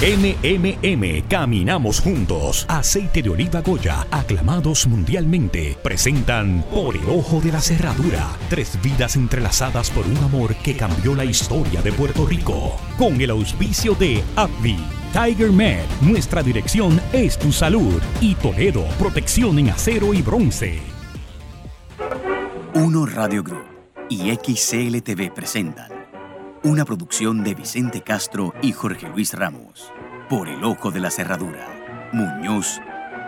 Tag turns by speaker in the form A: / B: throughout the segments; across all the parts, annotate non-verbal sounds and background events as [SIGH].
A: MMM, caminamos juntos. Aceite de oliva Goya, aclamados mundialmente, presentan Por el ojo de la cerradura. Tres vidas entrelazadas por un amor que cambió la historia de Puerto Rico. Con el auspicio de AbbVie. Tiger Med, nuestra dirección es tu salud. Y Toledo, protección en acero y bronce.
B: Uno Radio Group y XCLTV presentan una producción de Vicente Castro y Jorge Luis Ramos. Por el ojo de la cerradura. Muñoz,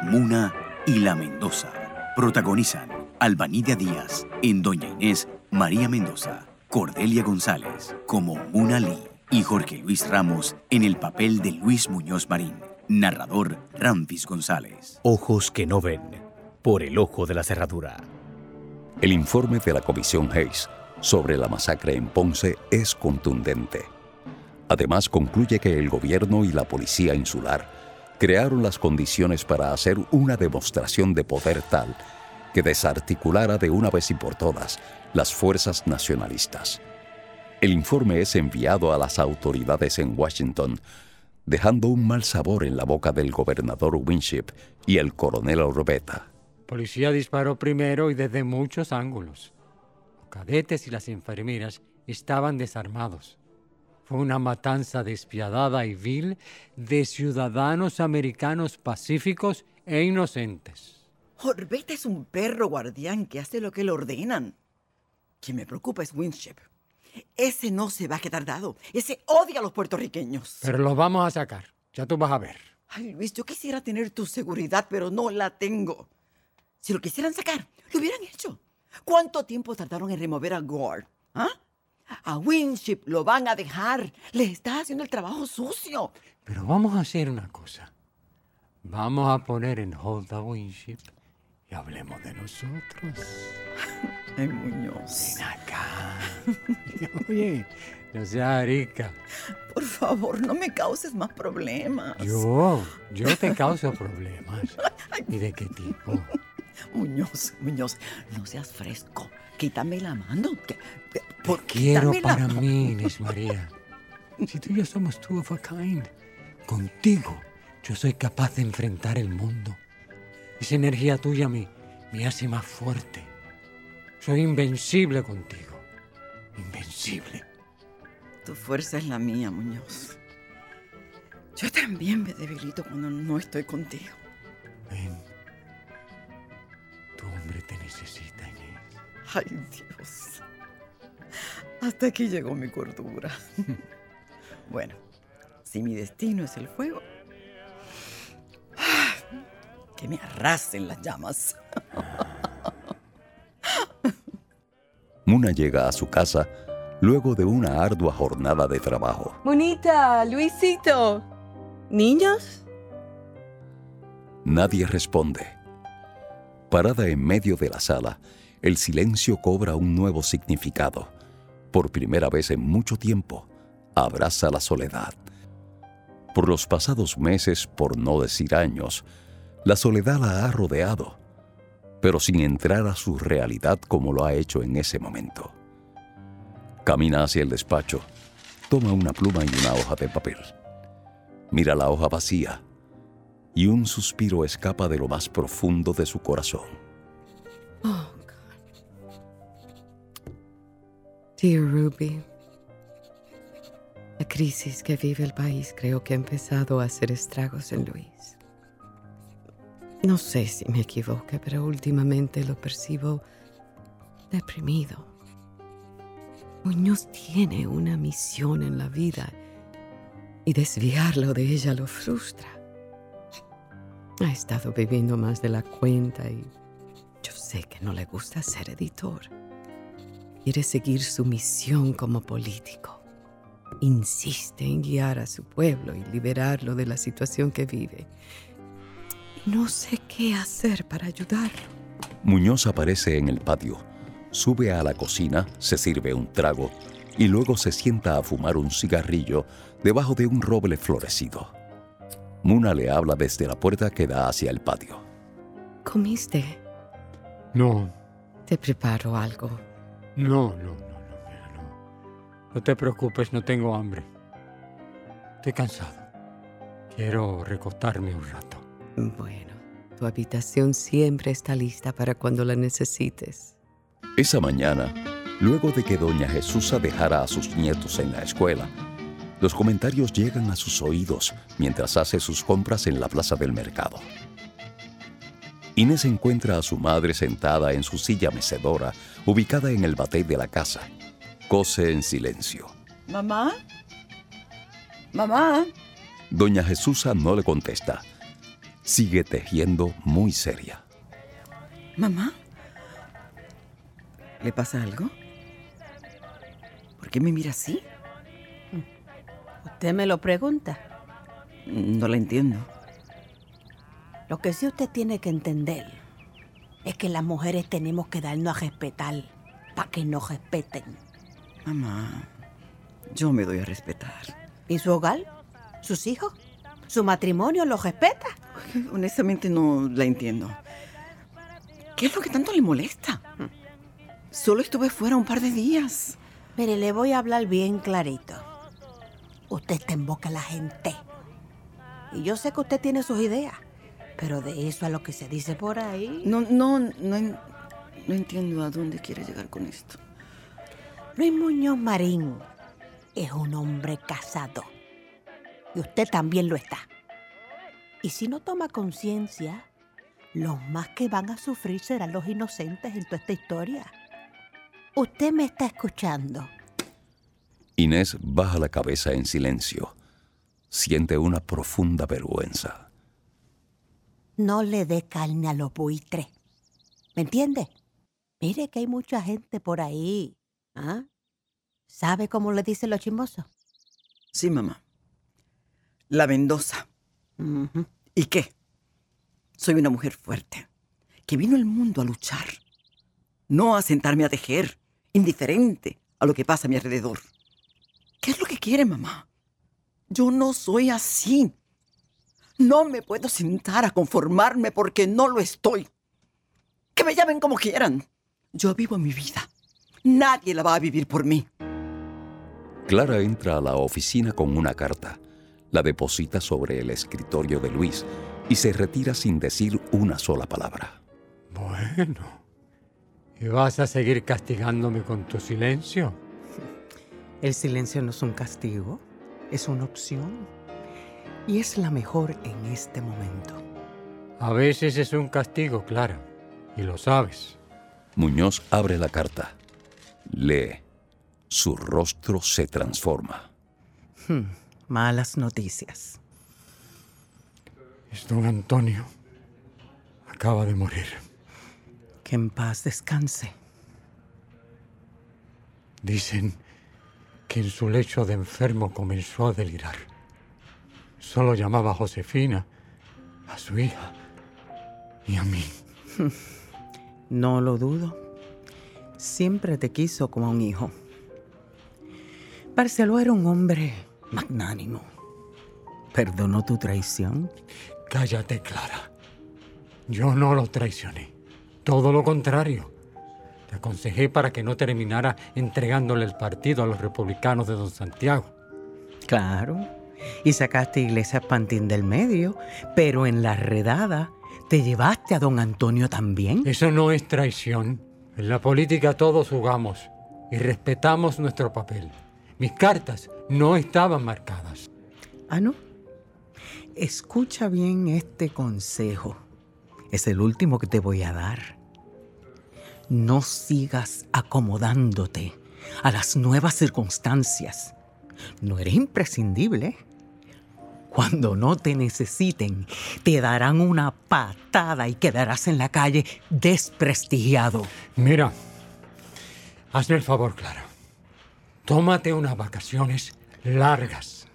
B: Muna y La Mendoza. Protagonizan Albanidia Díaz en Doña Inés, María Mendoza, Cordelia González como Muna Lee y Jorge Luis Ramos en el papel de Luis Muñoz Marín. Narrador Ramfis González.
C: Ojos que no ven. Por el ojo de la cerradura.
D: El informe de la Comisión Hayes sobre la masacre en Ponce es contundente. Además, concluye que el gobierno y la policía insular crearon las condiciones para hacer una demostración de poder tal que desarticulara de una vez y por todas las fuerzas nacionalistas. El informe es enviado a las autoridades en Washington, dejando un mal sabor en la boca del gobernador Winship y el coronel Orbeta.
E: Policía disparó primero y desde muchos ángulos cadetes y las enfermeras estaban desarmados. Fue una matanza despiadada y vil de ciudadanos americanos pacíficos e inocentes.
F: Orbeta es un perro guardián que hace lo que le ordenan. Quien me preocupa es Winship. Ese no se va a quedar dado. Ese odia a los puertorriqueños.
E: Pero los vamos a sacar. Ya tú vas a ver.
F: Ay, Luis, yo quisiera tener tu seguridad, pero no la tengo. Si lo quisieran sacar, lo hubieran hecho. ¿Cuánto tiempo tardaron en remover a Gore? ¿Ah? A Winship lo van a dejar. Le está haciendo el trabajo sucio.
E: Pero vamos a hacer una cosa. Vamos a poner en hold a Winship y hablemos de nosotros. [LAUGHS]
F: Ay, Muñoz.
E: Ven acá. [LAUGHS] Oye, no seas rica.
F: Por favor, no me causes más problemas.
E: Yo, yo te causo problemas. [LAUGHS] ¿Y de qué tipo? [LAUGHS]
F: Muñoz, Muñoz, no seas fresco. Quítame la mano.
E: ¿Por quiero para mí, Inés María. Si tú y yo somos two of a kind, contigo yo soy capaz de enfrentar el mundo. Esa energía tuya me, me hace más fuerte. Soy invencible contigo. Invencible.
F: Tu fuerza es la mía, Muñoz. Yo también me debilito cuando no estoy contigo.
E: Ven. Necesita, Inés.
F: Ay, Dios. Hasta aquí llegó mi cordura. [LAUGHS] bueno, si mi destino es el fuego, que me arrasen las llamas. [LAUGHS]
D: Muna llega a su casa luego de una ardua jornada de trabajo.
G: Bonita, Luisito. ¿Niños?
D: Nadie responde. Parada en medio de la sala, el silencio cobra un nuevo significado. Por primera vez en mucho tiempo, abraza la soledad. Por los pasados meses, por no decir años, la soledad la ha rodeado, pero sin entrar a su realidad como lo ha hecho en ese momento. Camina hacia el despacho, toma una pluma y una hoja de papel. Mira la hoja vacía y un suspiro escapa de lo más profundo de su corazón.
G: Oh, God. Dear Ruby, la crisis que vive el país creo que ha empezado a hacer estragos en Luis. No sé si me equivoco, pero últimamente lo percibo deprimido. Muñoz tiene una misión en la vida y desviarlo de ella lo frustra. Ha estado viviendo más de la cuenta y yo sé que no le gusta ser editor. Quiere seguir su misión como político. Insiste en guiar a su pueblo y liberarlo de la situación que vive. No sé qué hacer para ayudarlo.
D: Muñoz aparece en el patio, sube a la cocina, se sirve un trago y luego se sienta a fumar un cigarrillo debajo de un roble florecido. Muna le habla desde la puerta que da hacia el patio.
G: ¿Comiste?
E: No,
G: Te preparo algo.
E: no, no, no, no, mira, no. No te preocupes, no tengo hambre. Estoy cansado. Quiero recostarme un rato.
G: Bueno, tu habitación siempre está lista para cuando la necesites.
D: Esa mañana, luego de que doña Jesús dejara a sus nietos en la escuela, los comentarios llegan a sus oídos mientras hace sus compras en la plaza del mercado. Inés encuentra a su madre sentada en su silla mecedora, ubicada en el batey de la casa. Cose en silencio.
F: ¿Mamá? ¿Mamá?
D: Doña Jesús no le contesta. Sigue tejiendo muy seria.
F: ¿Mamá? ¿Le pasa algo? ¿Por qué me mira así?
H: ¿Usted me lo pregunta?
F: No la entiendo.
H: Lo que sí usted tiene que entender es que las mujeres tenemos que darnos a respetar para que nos respeten.
F: Mamá, yo me doy a respetar.
H: ¿Y su hogar? ¿Sus hijos? ¿Su matrimonio lo respeta?
F: Honestamente no la entiendo. ¿Qué es lo que tanto le molesta? Solo estuve fuera un par de días.
H: Mire, le voy a hablar bien clarito. Usted está en boca de la gente. Y yo sé que usted tiene sus ideas. Pero de eso a lo que se dice por ahí.
F: No, no, no, no entiendo a dónde quiere llegar con esto.
H: Luis Muñoz Marín es un hombre casado. Y usted también lo está. Y si no toma conciencia, los más que van a sufrir serán los inocentes en toda esta historia. Usted me está escuchando.
D: Inés baja la cabeza en silencio. Siente una profunda vergüenza.
H: No le dé carne a los buitres. ¿Me entiende? Mire que hay mucha gente por ahí. ¿Ah? ¿Sabe cómo le dicen los chismosos?
F: Sí, mamá. La Mendoza. ¿Y qué? Soy una mujer fuerte, que vino al mundo a luchar, no a sentarme a tejer, indiferente a lo que pasa a mi alrededor. ¿Qué es lo que quiere, mamá? Yo no soy así. No me puedo sentar a conformarme porque no lo estoy. Que me llamen como quieran. Yo vivo mi vida. Nadie la va a vivir por mí.
D: Clara entra a la oficina con una carta, la deposita sobre el escritorio de Luis y se retira sin decir una sola palabra.
E: Bueno. ¿Y vas a seguir castigándome con tu silencio?
I: El silencio no es un castigo, es una opción. Y es la mejor en este momento.
E: A veces es un castigo, Clara. Y lo sabes.
D: Muñoz abre la carta. Lee. Su rostro se transforma.
I: Hmm, malas noticias.
E: Es don Antonio. Acaba de morir.
I: Que en paz descanse.
E: Dicen que en su lecho de enfermo comenzó a delirar. Solo llamaba a Josefina, a su hija y a mí. [LAUGHS]
I: No lo dudo. Siempre te quiso como a un hijo. Barceló era un hombre magnánimo. Perdonó tu traición.
E: Cállate, Clara. Yo no lo traicioné. Todo lo contrario. Te aconsejé para que no terminara entregándole el partido a los republicanos de Don Santiago.
I: Claro. Y sacaste Iglesias Pantín del medio, pero en la redada te llevaste a don Antonio también.
E: Eso no es traición. En la política todos jugamos y respetamos nuestro papel. Mis cartas no estaban marcadas.
I: Ah, no. Escucha bien este consejo. Es el último que te voy a dar. No sigas acomodándote a las nuevas circunstancias. No eres imprescindible. Cuando no te necesiten, te darán una patada y quedarás en la calle desprestigiado.
E: Mira, hazme el favor, Clara. Tómate unas vacaciones largas.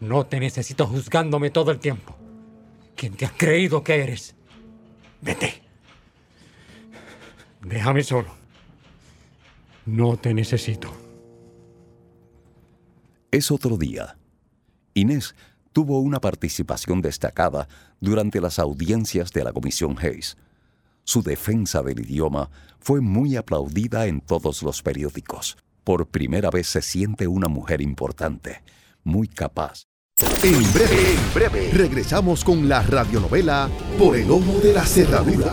E: No te necesito juzgándome todo el tiempo. ¿Quién te has creído que eres? Vete. Déjame solo. No te necesito.
D: Es otro día. Inés tuvo una participación destacada durante las audiencias de la Comisión Hayes. Su defensa del idioma fue muy aplaudida en todos los periódicos. Por primera vez se siente una mujer importante, muy capaz
J: En breve, en breve, regresamos con la radionovela Por el ojo de la cerradura.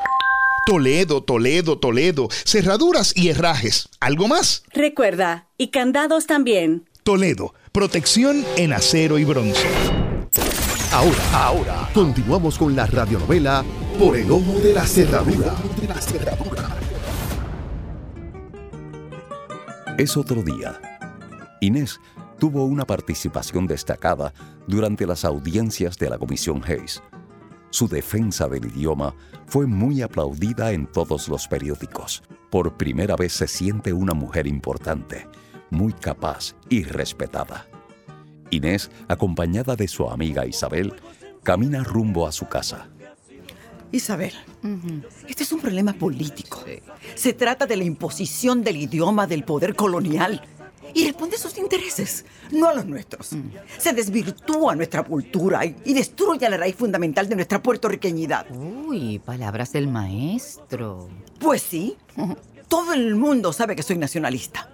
K: Toledo, Toledo, Toledo. Cerraduras y herrajes. ¿Algo más?
L: Recuerda, y candados también.
K: Toledo, protección en acero y bronce.
J: Ahora, ahora, continuamos con la radionovela Por el ojo de la cerradura.
D: Es otro día. Inés tuvo una participación destacada durante las audiencias de la Comisión Hayes. Su defensa del idioma fue muy aplaudida en todos los periódicos. Por primera vez se siente una mujer importante, muy capaz y respetada. Inés, acompañada de su amiga Isabel, camina rumbo a su casa.
F: Isabel, este es un problema político. Se trata de la imposición del idioma del poder colonial y responde a sus intereses, no a los nuestros. Se desvirtúa nuestra cultura y, y destruye la raíz fundamental de nuestra puertorriqueñidad.
M: Uy, palabras del maestro.
F: Pues sí, todo el mundo sabe que soy nacionalista,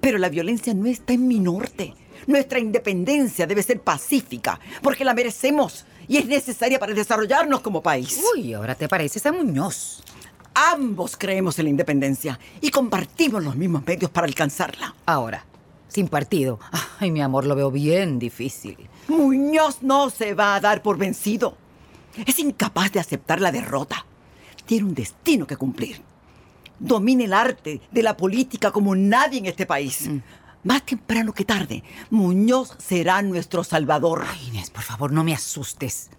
F: pero la violencia no está en mi norte. Nuestra independencia debe ser pacífica, porque la merecemos y es necesaria para desarrollarnos como país.
M: Uy, ahora te pareces a Muñoz.
F: Ambos creemos en la independencia y compartimos los mismos medios para alcanzarla.
M: Ahora, sin partido. Ay, mi amor, lo veo bien difícil.
F: Muñoz no se va a dar por vencido. Es incapaz de aceptar la derrota. Tiene un destino que cumplir. Domina el arte de la política como nadie en este país. Más temprano que tarde, Muñoz será nuestro salvador.
M: Ay, Inés, por favor, no me asustes.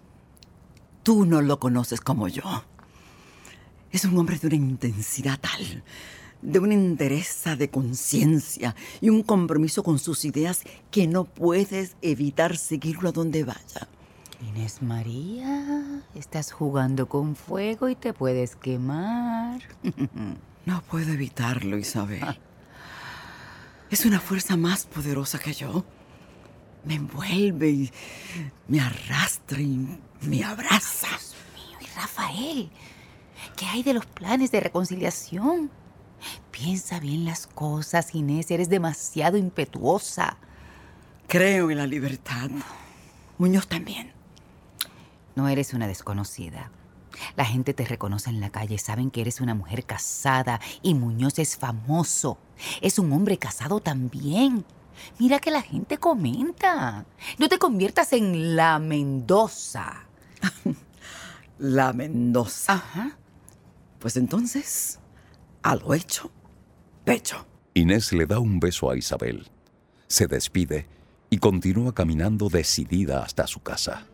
F: Tú no lo conoces como yo. Es un hombre de una intensidad tal, de una entereza de conciencia y un compromiso con sus ideas que no puedes evitar seguirlo a donde vaya.
M: Inés María, estás jugando con fuego y te puedes quemar. [LAUGHS]
F: No puedo evitarlo, Isabel. Es una fuerza más poderosa que yo. Me envuelve y me arrastra y me abraza.
M: Dios mío, y Rafael, ¿qué hay de los planes de reconciliación? Piensa bien las cosas, Inés, eres demasiado impetuosa.
F: Creo en la libertad. Muñoz también.
M: No eres una desconocida. La gente te reconoce en la calle, saben que eres una mujer casada y Muñoz es famoso. Es un hombre casado también. Mira que la gente comenta. No te conviertas en la Mendoza. [LAUGHS]
F: La Mendoza.
M: Ajá.
F: Pues entonces, a lo hecho, pecho.
D: Inés le da un beso a Isabel, se despide y continúa caminando decidida hasta su casa.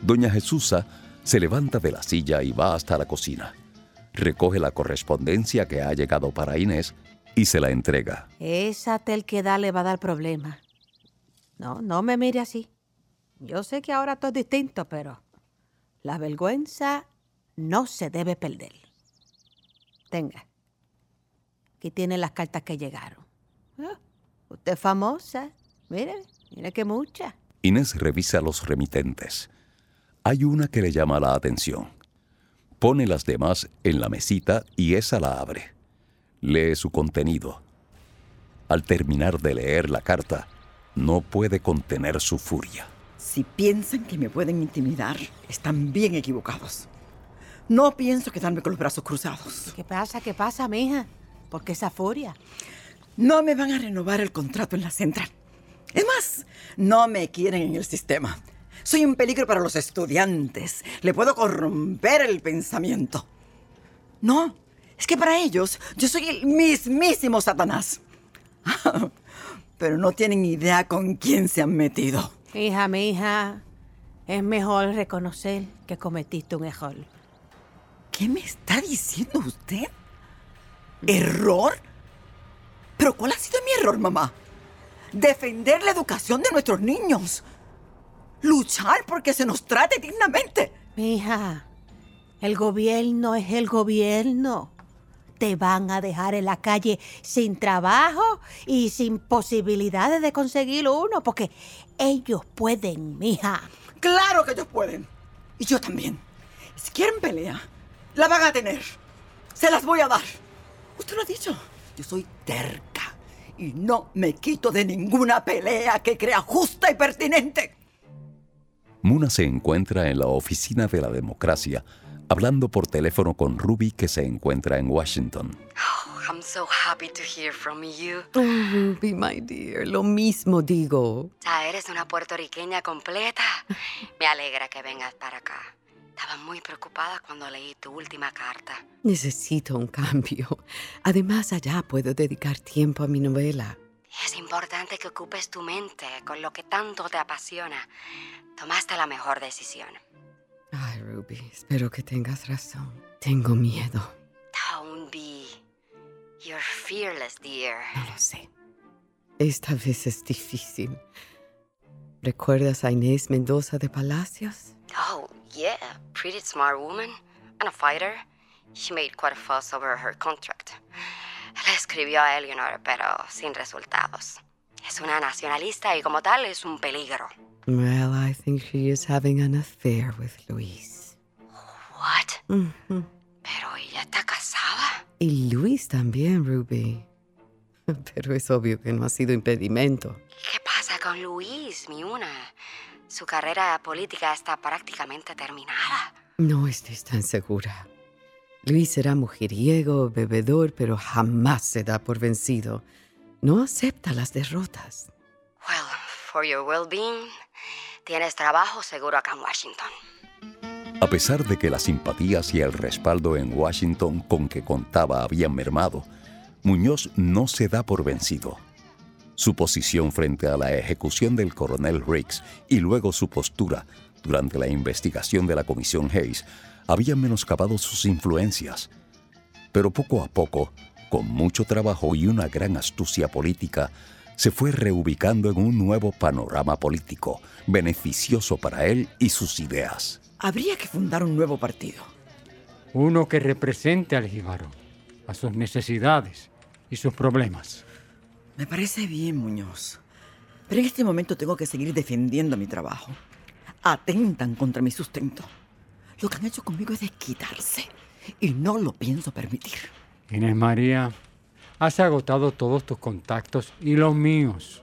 D: Doña Jesusa se levanta de la silla y va hasta la cocina. recoge la correspondencia que ha llegado para Inés y se la entrega.
H: Esa telquedad le va a dar problemas. No, no me mire así. Yo sé que ahora todo es distinto, pero la vergüenza no se debe perder. Tenga. Aquí tiene las cartas que llegaron. Ah, usted es famosa. Mire, mire que mucha.
D: Inés revisa los remitentes. Hay una que le llama la atención. Pone las demás en la mesita y esa la abre. Lee su contenido. Al terminar de leer la carta, no puede contener su furia.
F: Si piensan que me pueden intimidar, están bien equivocados. No pienso quedarme con los brazos cruzados.
H: ¿Qué pasa? ¿Qué pasa, mija? ¿Por qué esa furia?
F: No me van a renovar el contrato en la central. Es más, no me quieren en el sistema. Soy un peligro para los estudiantes. Le puedo corromper el pensamiento. No, es que para ellos yo soy el mismísimo Satanás. [LAUGHS] Pero no tienen idea con quién se han metido.
H: Hija, mi hija, es mejor reconocer que cometiste un error.
F: ¿Qué me está diciendo usted? ¿Error? ¿Pero cuál ha sido mi error, mamá? Defender la educación de nuestros niños. Luchar porque se nos trate dignamente.
H: Hija, el gobierno es el gobierno. Te van a dejar en la calle sin trabajo y sin posibilidades de conseguir uno, porque ellos pueden, mija.
F: Claro que ellos pueden. Y yo también. Si quieren pelea, la van a tener. Se las voy a dar. Usted lo ha dicho. Yo soy terca y no me quito de ninguna pelea que crea justa y pertinente.
D: Muna se encuentra en la oficina de la democracia hablando por teléfono con Ruby que se encuentra en Washington.
G: Oh, I'm so happy to hear from you. Oh, Ruby, my dear, lo mismo digo.
N: Ya eres una puertorriqueña completa. Me alegra que vengas para acá. Estaba muy preocupada cuando leí tu última carta.
G: Necesito un cambio. Además, allá puedo dedicar tiempo a mi novela.
N: Es importante que ocupes tu mente con lo que tanto te apasiona. Tomaste la mejor decisión.
G: Ay, Ruby, espero que tengas razón. Tengo miedo.
N: Don't be. You're fearless, dear.
G: No lo sé. Esta vez es difícil. ¿Recuerdas a Inés Mendoza de Palacios?
N: Yeah. Pretty smart woman and a fighter. She made quite a fuss over her contract. Le escribió a Eleanor, pero sin resultados. Es una nacionalista y como tal es un peligro.
G: Well, I think she is having an affair with Luis.
N: What?
G: Ujú.
N: Pero ella está casada.
G: Y Luis también, Ruby. [LAUGHS] Pero es obvio que no ha sido impedimento.
N: ¿Qué pasa con Luis, mi una? Su carrera política está prácticamente terminada.
G: No estés tan segura. Luis será mujeriego, bebedor, pero jamás se da por vencido. No acepta las derrotas.
N: Well, for your well-being, tienes trabajo seguro acá en Washington.
D: A pesar de que las simpatías y el respaldo en Washington con que contaba habían mermado, Muñoz no se da por vencido. Su posición frente a la ejecución del coronel Riggs y luego su postura durante la investigación de la Comisión Hayes habían menoscabado sus influencias. Pero poco a poco, con mucho trabajo y una gran astucia política, se fue reubicando en un nuevo panorama político, beneficioso para él y sus ideas.
F: Habría que fundar un nuevo partido.
E: Uno que represente al jíbaro, a sus necesidades y sus problemas.
F: Me parece bien, Muñoz. Pero en este momento tengo que seguir defendiendo mi trabajo. Atentan contra mi sustento. Lo que han hecho conmigo es desquitarse. Y no lo pienso permitir.
E: Inés María, has agotado todos tus contactos y los míos.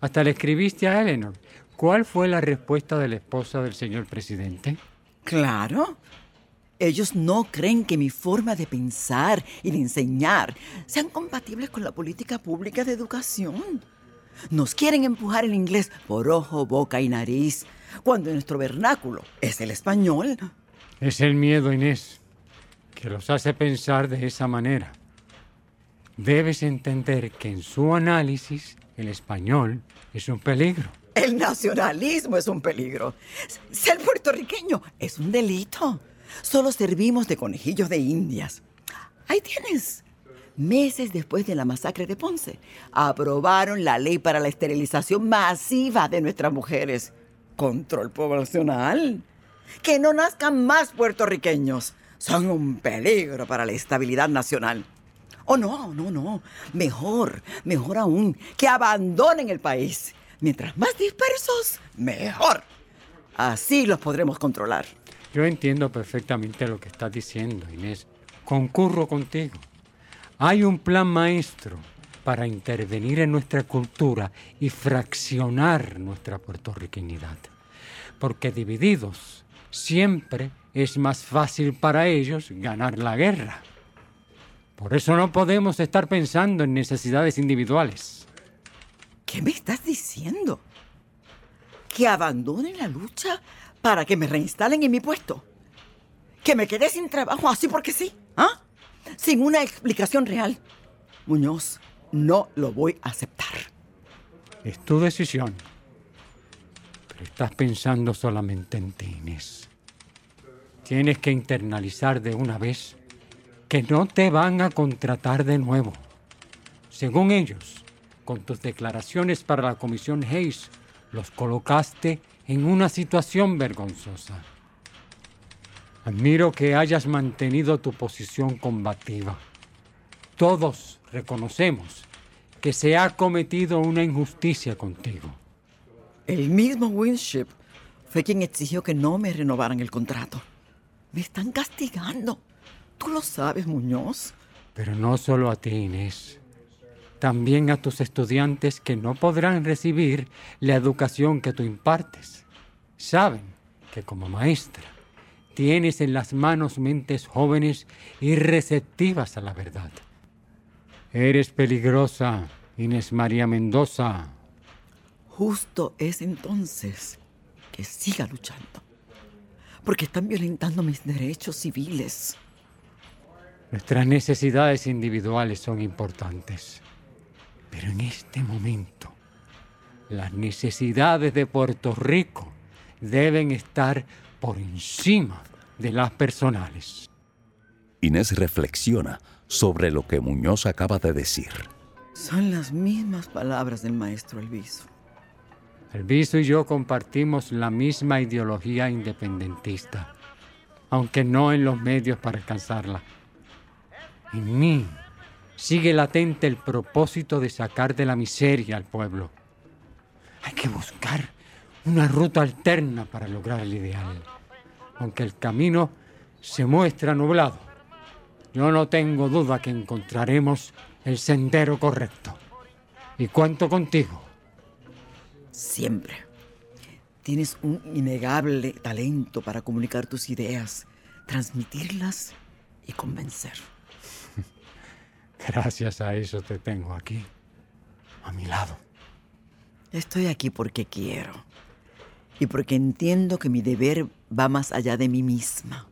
E: Hasta le escribiste a Eleanor. ¿Cuál fue la respuesta de la esposa del señor presidente?
F: Claro. Ellos no creen que mi forma de pensar y de enseñar sean compatibles con la política pública de educación. Nos quieren empujar el inglés por ojo, boca y nariz, cuando nuestro vernáculo es el español.
E: Es el miedo, Inés, que los hace pensar de esa manera. Debes entender que en su análisis el español es un peligro.
F: El nacionalismo es un peligro. Ser puertorriqueño es un delito. Solo servimos de conejillos de indias. Ahí tienes. Meses después de la masacre de Ponce, aprobaron la ley para la esterilización masiva de nuestras mujeres. Control poblacional. Que no nazcan más puertorriqueños. Son un peligro para la estabilidad nacional. Oh, no, no, no. Mejor, mejor aún, que abandonen el país. Mientras más dispersos, mejor. Así los podremos controlar.
E: Yo entiendo perfectamente lo que estás diciendo, Inés. Concurro contigo. Hay un plan maestro para intervenir en nuestra cultura y fraccionar nuestra puertorriqueñidad. Porque divididos siempre es más fácil para ellos ganar la guerra. Por eso no podemos estar pensando en necesidades individuales.
F: ¿Qué me estás diciendo? ¿Que abandonen la lucha para que me reinstalen en mi puesto? ¿Que me quede sin trabajo así porque sí? ¿Ah? Sin una explicación real. Muñoz, no lo voy a aceptar.
E: Es tu decisión. Pero estás pensando solamente en ti, Inés. Tienes que internalizar de una vez que no te van a contratar de nuevo. Según ellos, con tus declaraciones para la Comisión Hayes, los colocaste en una situación vergonzosa. Admiro que hayas mantenido tu posición combativa. Todos reconocemos que se ha cometido una injusticia contigo.
F: El mismo Winship fue quien exigió que no me renovaran el contrato. Me están castigando. Tú lo sabes, Muñoz.
E: Pero no solo a ti, Inés. También a tus estudiantes que no podrán recibir la educación que tú impartes. Saben que como maestra tienes en las manos mentes jóvenes y receptivas a la verdad. Eres peligrosa, Inés María Mendoza.
F: Justo es entonces que siga luchando, porque están violentando mis derechos civiles.
E: Nuestras necesidades individuales son importantes, pero en este momento las necesidades de Puerto Rico deben estar por encima de las personales.
D: Inés reflexiona sobre lo que Muñoz acaba de decir.
F: Son las mismas palabras del maestro Elviso.
E: Elviso y yo compartimos la misma ideología independentista, aunque no en los medios para alcanzarla. En mí sigue latente el propósito de sacar de la miseria al pueblo. Hay que buscar una ruta alterna para lograr el ideal, aunque el camino se muestra nublado. Yo no tengo duda que encontraremos el sendero correcto. Y cuento contigo.
F: Siempre. Tienes un innegable talento para comunicar tus ideas, transmitirlas y convencer. [LAUGHS]
E: Gracias a eso te tengo aquí, a mi lado.
F: Estoy aquí porque quiero y porque entiendo que mi deber va más allá de mí misma.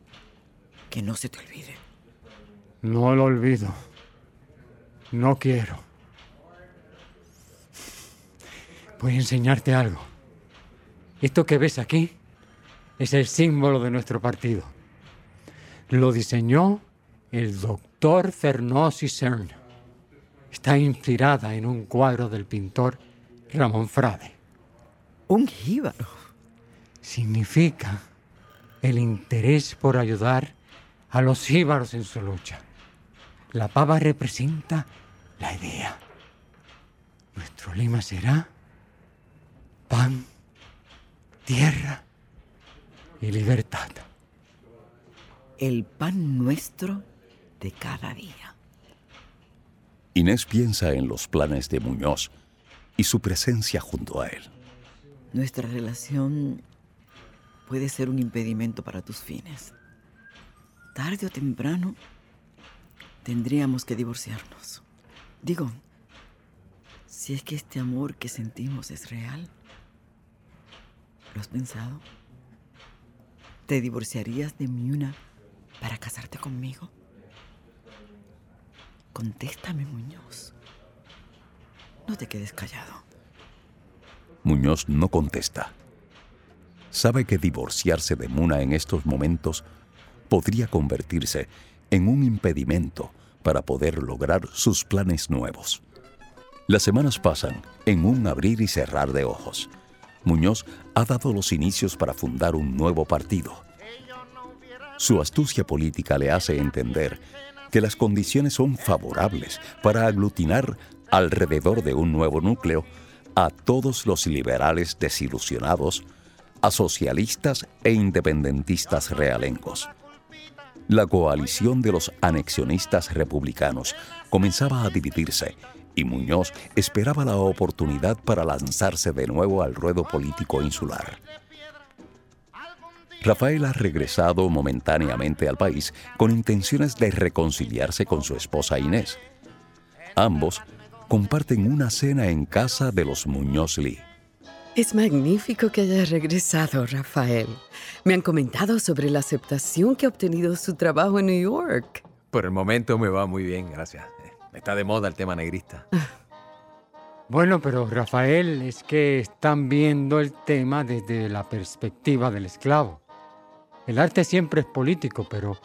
F: Que no se te olvide.
E: No lo olvido. No quiero. Voy a enseñarte algo. Esto que ves aquí es el símbolo de nuestro partido. Lo diseñó el doctor Fernosi Cern. Está inspirada en un cuadro del pintor Ramón Frade.
F: Un jíbaro.
E: Significa el interés por ayudar a los jíbaros en su lucha. La pava representa la idea. Nuestro lema será pan, tierra y libertad.
F: El pan nuestro de cada día.
D: Inés piensa en los planes de Muñoz y su presencia junto a él.
F: Nuestra relación puede ser un impedimento para tus fines. Tarde o temprano tendríamos que divorciarnos. Digo, si es que este amor que sentimos es real. ¿Lo has pensado? ¿Te divorciarías de Miuna para casarte conmigo? Contéstame, Muñoz. No te quedes callado.
D: Muñoz no contesta. Sabe que divorciarse de Muna en estos momentos podría convertirse en un impedimento para poder lograr sus planes nuevos. Las semanas pasan en un abrir y cerrar de ojos. Muñoz ha dado los inicios para fundar un nuevo partido. Su astucia política le hace entender que las condiciones son favorables para aglutinar alrededor de un nuevo núcleo a todos los liberales desilusionados, a socialistas e independentistas realencos. La coalición de los anexionistas republicanos comenzaba a dividirse y Muñoz esperaba la oportunidad para lanzarse de nuevo al ruedo político insular. Rafael ha regresado momentáneamente al país con intenciones de reconciliarse con su esposa Inés. Ambos comparten una cena en casa de los Muñoz Lee.
G: Es magnífico que haya regresado, Rafael. Me han comentado sobre la aceptación que ha obtenido su trabajo en New York.
O: Por el momento me va muy bien, gracias. Está de moda el tema negrista. [LAUGHS]
E: Bueno, pero Rafael, es que están viendo el tema desde la perspectiva del esclavo. El arte siempre es político, pero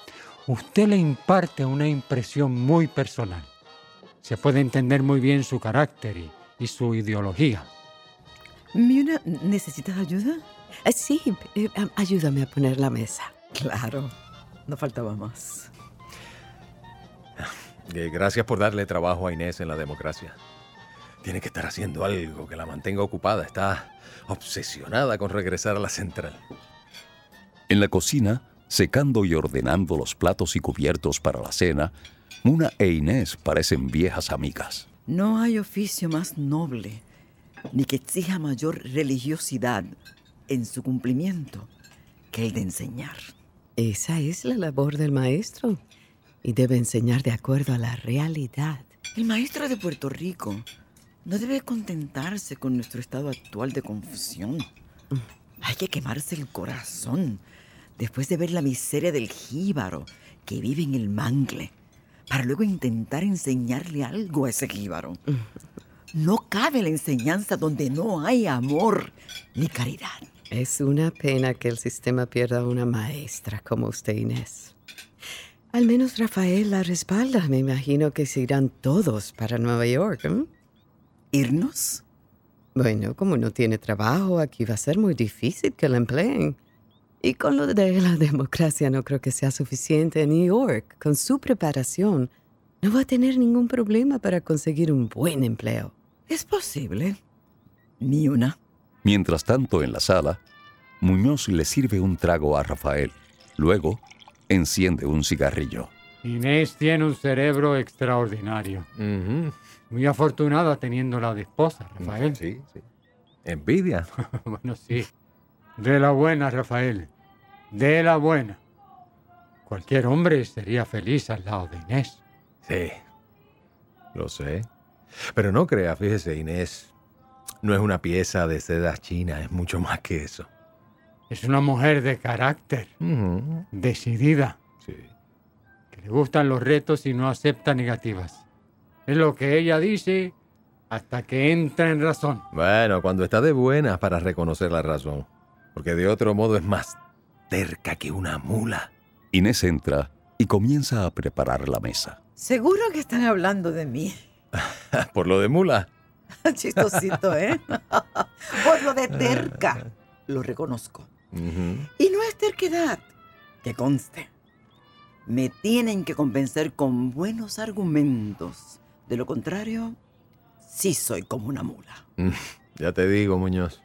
E: usted le imparte una impresión muy personal. Se puede entender muy bien su carácter y, y su ideología.
F: Miuna, ¿necesitas ayuda?
G: Eh, Sí, eh, ayúdame a poner la mesa.
F: Claro, no faltaba más.
O: Eh, Gracias por darle trabajo a Inés en la democracia. Tiene que estar haciendo algo que la mantenga ocupada. Está obsesionada con regresar a la central.
D: En la cocina, secando y ordenando los platos y cubiertos para la cena, Muna e Inés parecen viejas amigas.
F: No hay oficio más noble ni que exija mayor religiosidad en su cumplimiento que el de enseñar.
G: Esa es la labor del maestro y debe enseñar de acuerdo a la realidad.
F: El maestro de Puerto Rico no debe contentarse con nuestro estado actual de confusión. Hay que quemarse el corazón después de ver la miseria del jíbaro que vive en el mangle, para luego intentar enseñarle algo a ese jíbaro. [LAUGHS] No cabe la enseñanza donde no hay amor ni caridad.
G: Es una pena que el sistema pierda una maestra como usted, Inés. Al menos Rafael la respalda. Me imagino que se irán todos para Nueva York. ¿eh?
F: ¿Irnos?
G: Bueno, como no tiene trabajo, aquí va a ser muy difícil que la empleen. Y con lo de la [LAUGHS] democracia no creo que sea suficiente en New York. Con su preparación, no va a tener ningún problema para conseguir un buen empleo.
F: Es posible. Ni una.
D: Mientras tanto, en la sala, Muñoz le sirve un trago a Rafael. Luego, enciende un cigarrillo.
E: Inés tiene un cerebro extraordinario. Muy afortunada teniéndola de esposa, Rafael.
O: Sí, sí. Envidia. [LAUGHS]
E: bueno, sí. De la buena, Rafael. De la buena. Cualquier hombre sería feliz al lado de Inés.
O: Sí, lo sé. Pero no crea, fíjese, Inés, no es una pieza de seda china, es mucho más que eso.
E: Es una mujer de carácter, decidida,
O: Sí.
E: que le gustan los retos y no acepta negativas. Es lo que ella dice hasta que entra en razón.
O: Bueno, cuando está de buenas para reconocer la razón. Porque de otro modo es más terca que una mula.
D: Inés entra y comienza a preparar la mesa.
F: Seguro que están hablando de mí. [LAUGHS]
O: Por lo de mula. [LAUGHS]
F: Chistosito, ¿eh? [LAUGHS] Por lo de terca. Lo reconozco. Y no es terquedad, que conste. Me tienen que convencer con buenos argumentos. De lo contrario, sí soy como una mula.
O: Ya te digo, Muñoz.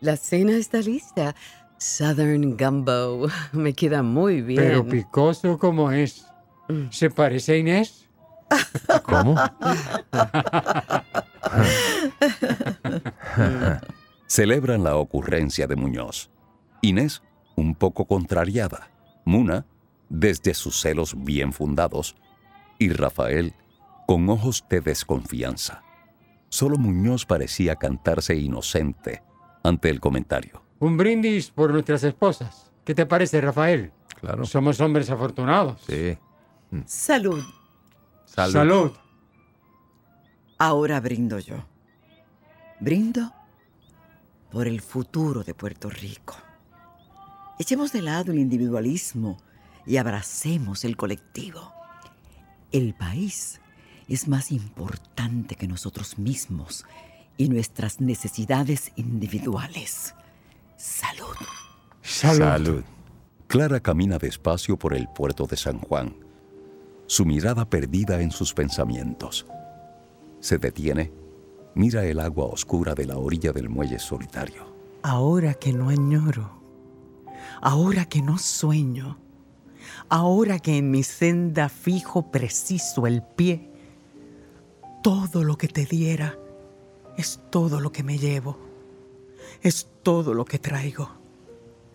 G: La cena está lista. Southern Gumbo. [LAUGHS] Me queda muy bien.
E: Pero picoso como es. ¿Se parece a Inés?
O: ¿Cómo? [LAUGHS]
D: Celebran la ocurrencia de Muñoz. Inés, un poco contrariada. Muna, desde sus celos bien fundados. Y Rafael, con ojos de desconfianza. Solo Muñoz parecía cantarse inocente ante el comentario.
E: Un brindis por nuestras esposas. ¿Qué te parece, Rafael?
O: Claro.
E: Somos hombres afortunados.
O: Sí.
F: Salud.
O: Salud.
E: Salud.
F: Ahora brindo yo. Brindo por el futuro de Puerto Rico. Echemos de lado el individualismo y abracemos el colectivo. El país es más importante que nosotros mismos y nuestras necesidades individuales. Salud.
D: Salud. Clara camina despacio por el puerto de San Juan, su mirada perdida en sus pensamientos. Se detiene, mira el agua oscura de la orilla del muelle solitario.
I: Ahora que no añoro, ahora que no sueño, ahora que en mi senda fijo preciso el pie, todo lo que te diera es todo lo que me llevo, es todo lo que traigo,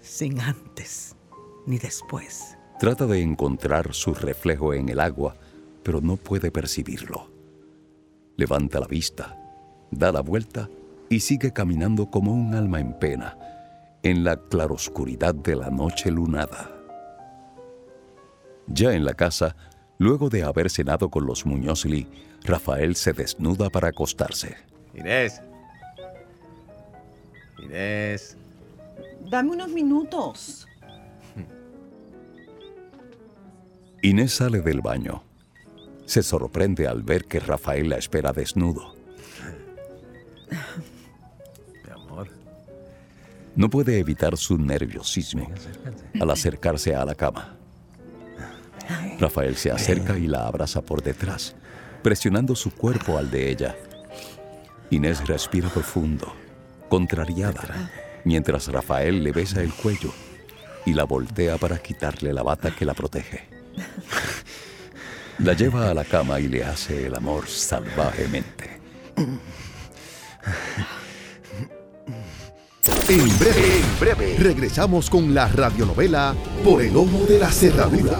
I: sin antes ni después.
D: Trata de encontrar su reflejo en el agua, pero no puede percibirlo. Levanta la vista, da la vuelta y sigue caminando como un alma en pena en la claroscuridad de la noche lunada. Ya en la casa, luego de haber cenado con los Muñozli, Rafael se desnuda para acostarse.
O: Inés. Inés.
F: Dame unos minutos.
D: Inés sale del baño. Se sorprende al ver que Rafael la espera desnudo.
O: Mi amor.
D: No puede evitar su nerviosismo al acercarse a la cama. Rafael se acerca y la abraza por detrás, presionando su cuerpo al de ella. Inés respira profundo, contrariada, mientras Rafael le besa el cuello y la voltea para quitarle la bata que la protege. La lleva a la cama y le hace el amor salvajemente.
J: En breve, en breve, regresamos con la radionovela Por el Ojo de la Cerradura.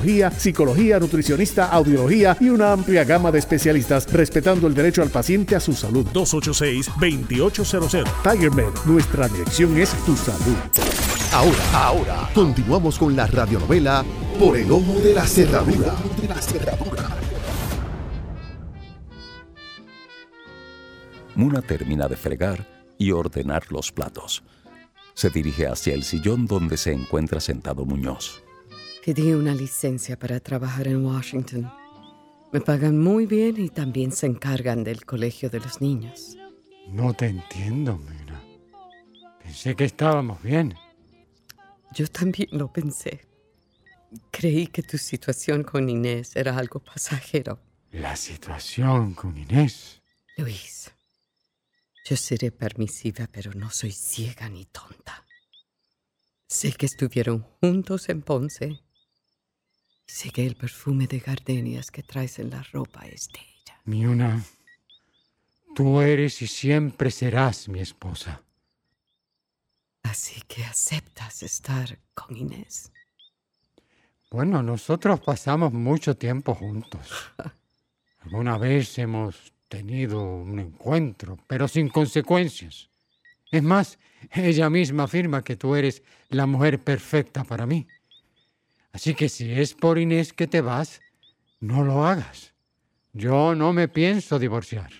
P: psicología, nutricionista, audiología y una amplia gama de especialistas, respetando el derecho al paciente a su salud.
K: 286-2800.
P: Tiger Med, nuestra dirección es tu salud.
J: Ahora, ahora, continuamos con la radionovela Por el Ojo de la Cerradura.
D: Muna termina de fregar y ordenar los platos. Se dirige hacia el sillón donde se encuentra sentado Muñoz.
G: Pedí una licencia para trabajar en Washington. Me pagan muy bien y también se encargan del colegio de los niños.
E: No te entiendo, Mira. Pensé que estábamos bien.
G: Yo también lo pensé. Creí que tu situación con Inés era algo pasajero.
E: La situación con Inés.
G: Luis, yo seré permisiva, pero no soy ciega ni tonta. Sé que estuvieron juntos en Ponce. Sé que el perfume de gardenias que traes en la ropa es de ella.
E: Miuna, tú eres y siempre serás mi esposa.
G: Así que aceptas estar con Inés.
E: Bueno, nosotros pasamos mucho tiempo juntos. [LAUGHS] Alguna vez hemos tenido un encuentro, pero sin consecuencias. Es más, ella misma afirma que tú eres la mujer perfecta para mí. Así que si es por Inés que te vas, no lo hagas. Yo no me pienso divorciar.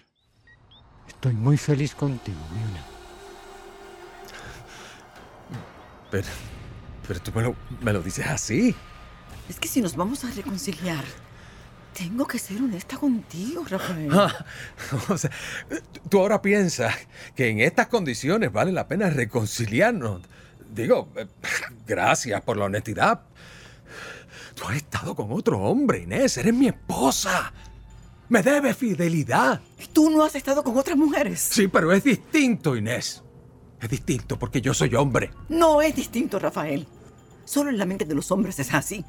E: Estoy muy feliz contigo, Miuna.
O: Pero, pero tú me lo, me lo dices así.
F: Es que si nos vamos a reconciliar, tengo que ser honesta contigo, Rafael.
O: Ah, o sea, tú ahora piensas que en estas condiciones vale la pena reconciliarnos. Digo, eh, gracias por la honestidad. Tú has estado con otro hombre, Inés. Eres mi esposa. Me debes fidelidad.
F: ¿Y tú no has estado con otras mujeres?
O: Sí, pero es distinto, Inés. Es distinto porque yo soy hombre.
F: No es distinto, Rafael. Solo en la mente de los hombres es así.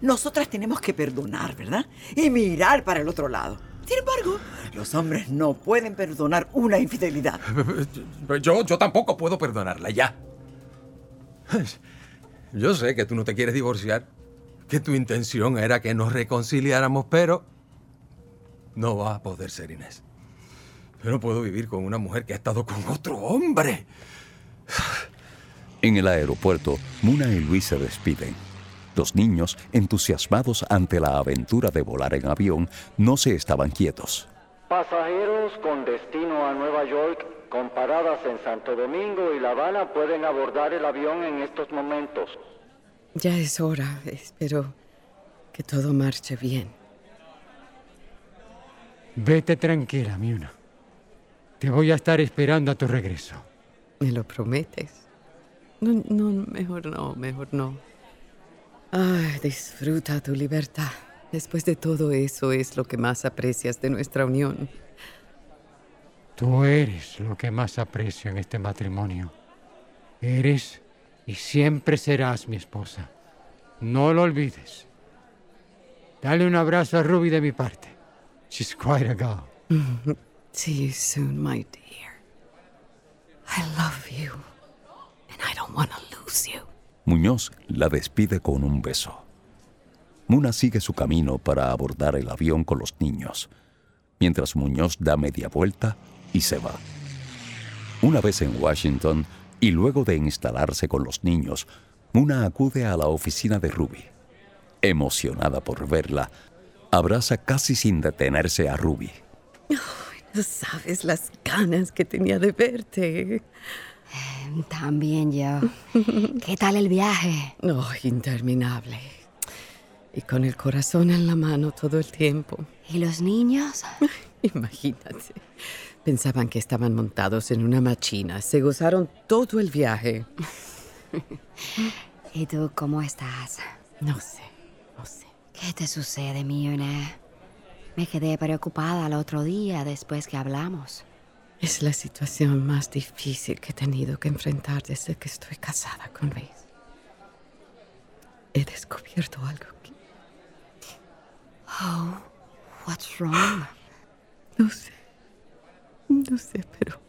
F: Nosotras tenemos que perdonar, ¿verdad? Y mirar para el otro lado. Sin embargo, los hombres no pueden perdonar una infidelidad.
O: Yo, yo tampoco puedo perdonarla, ya. Yo sé que tú no te quieres divorciar, que tu intención era que nos reconciliáramos, pero no va a poder ser Inés. Yo no puedo vivir con una mujer que ha estado con otro hombre.
D: En el aeropuerto, Muna y Luis se despiden. Los niños, entusiasmados ante la aventura de volar en avión, no se estaban quietos.
Q: Pasajeros con destino a Nueva York, con paradas en Santo Domingo y La Habana, pueden abordar el avión en estos momentos.
G: Ya es hora. Espero que todo marche bien.
E: Vete tranquila, Miuna. Te voy a estar esperando a tu regreso.
G: ¿Me lo prometes? No, no, mejor no, mejor no. Ay, disfruta tu libertad. Después de todo eso es lo que más aprecias de nuestra unión.
E: Tú eres lo que más aprecio en este matrimonio. Eres y siempre serás mi esposa. No lo olvides. Dale un abrazo a Ruby de mi parte. She's quite a girl.
G: See you soon, my dear. I love you, and I don't want to lose you.
D: Muñoz la despide con un beso. Muna sigue su camino para abordar el avión con los niños, mientras Muñoz da media vuelta y se va. Una vez en Washington, y luego de instalarse con los niños, Muna acude a la oficina de Ruby. Emocionada por verla, abraza casi sin detenerse a Ruby.
G: no sabes las ganas que tenía de verte.
N: También yo. ¿Qué tal el viaje?
G: No, interminable. Y con el corazón en la mano todo el tiempo.
N: ¿Y los niños?
G: Imagínate. Pensaban que estaban montados en una machina. Se gozaron todo el viaje. [LAUGHS]
N: ¿Y tú cómo estás?
G: No sé, no sé.
N: ¿Qué te sucede, Mione? Me quedé preocupada el otro día después que hablamos.
G: Es la situación más difícil que he tenido que enfrentar desde que estoy casada con Luis. He descubierto algo que...
N: Oh, what's wrong? [GASPS]
G: No sé. [LAUGHS] No sé, pero...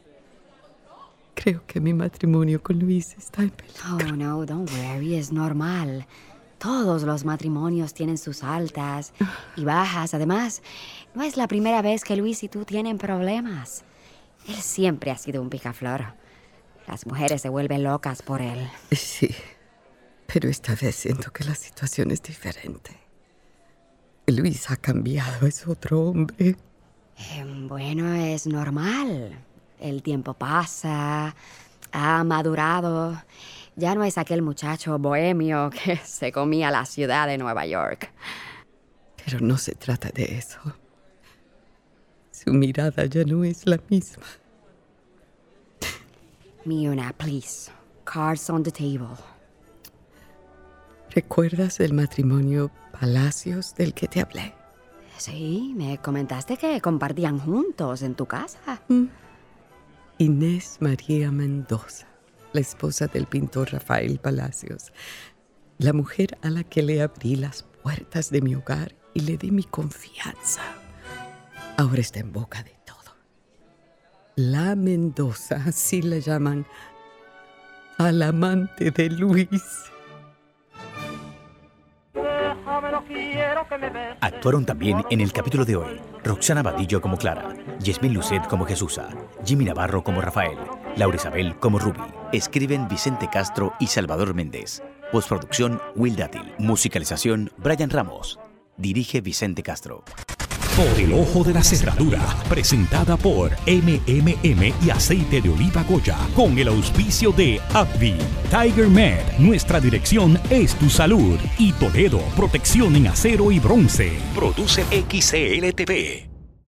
G: Creo que mi matrimonio con Luis está en peligro.
N: Oh, no, don't worry, es normal. Todos los matrimonios tienen sus altas y bajas. Además, no es la primera vez que Luis y tú tienen problemas. Él siempre ha sido un picaflor. Las mujeres se vuelven locas por él.
G: Sí, pero esta vez siento que la situación es diferente. Luis ha cambiado, es otro hombre.
N: Eh, bueno, es normal. El tiempo pasa, ha madurado. Ya no es aquel muchacho bohemio [LAUGHS] que se comía la ciudad de Nueva York.
G: Pero no se trata de eso. Su mirada ya no es la misma.
N: Miuna, please. Cards on the table.
G: ¿Recuerdas el matrimonio Palacios del que te hablé?
N: Sí, me comentaste que compartían juntos en tu casa.
G: Mm. Inés María Mendoza, la esposa del pintor Rafael Palacios, la mujer a la que le abrí las puertas de mi hogar y le di mi confianza. Ahora está en boca de todo. La Mendoza, así la llaman, al amante de Luis.
C: Actuaron también en el capítulo de hoy Roxana Badillo como Clara, Yasmín Lucet como Jesusa, Jimmy Navarro como Rafael, Laura Isabel como Ruby. Escriben Vicente Castro y Salvador Méndez. Postproducción Will Dátil. Musicalización Brian Ramos. Dirige Vicente Castro.
A: Por el ojo de la cerradura, presentada por MMM y aceite de oliva Goya, con el auspicio de AbbVie, Tiger Med, nuestra dirección es tu salud, y Toledo, protección en acero y bronce. Produce XCLTV.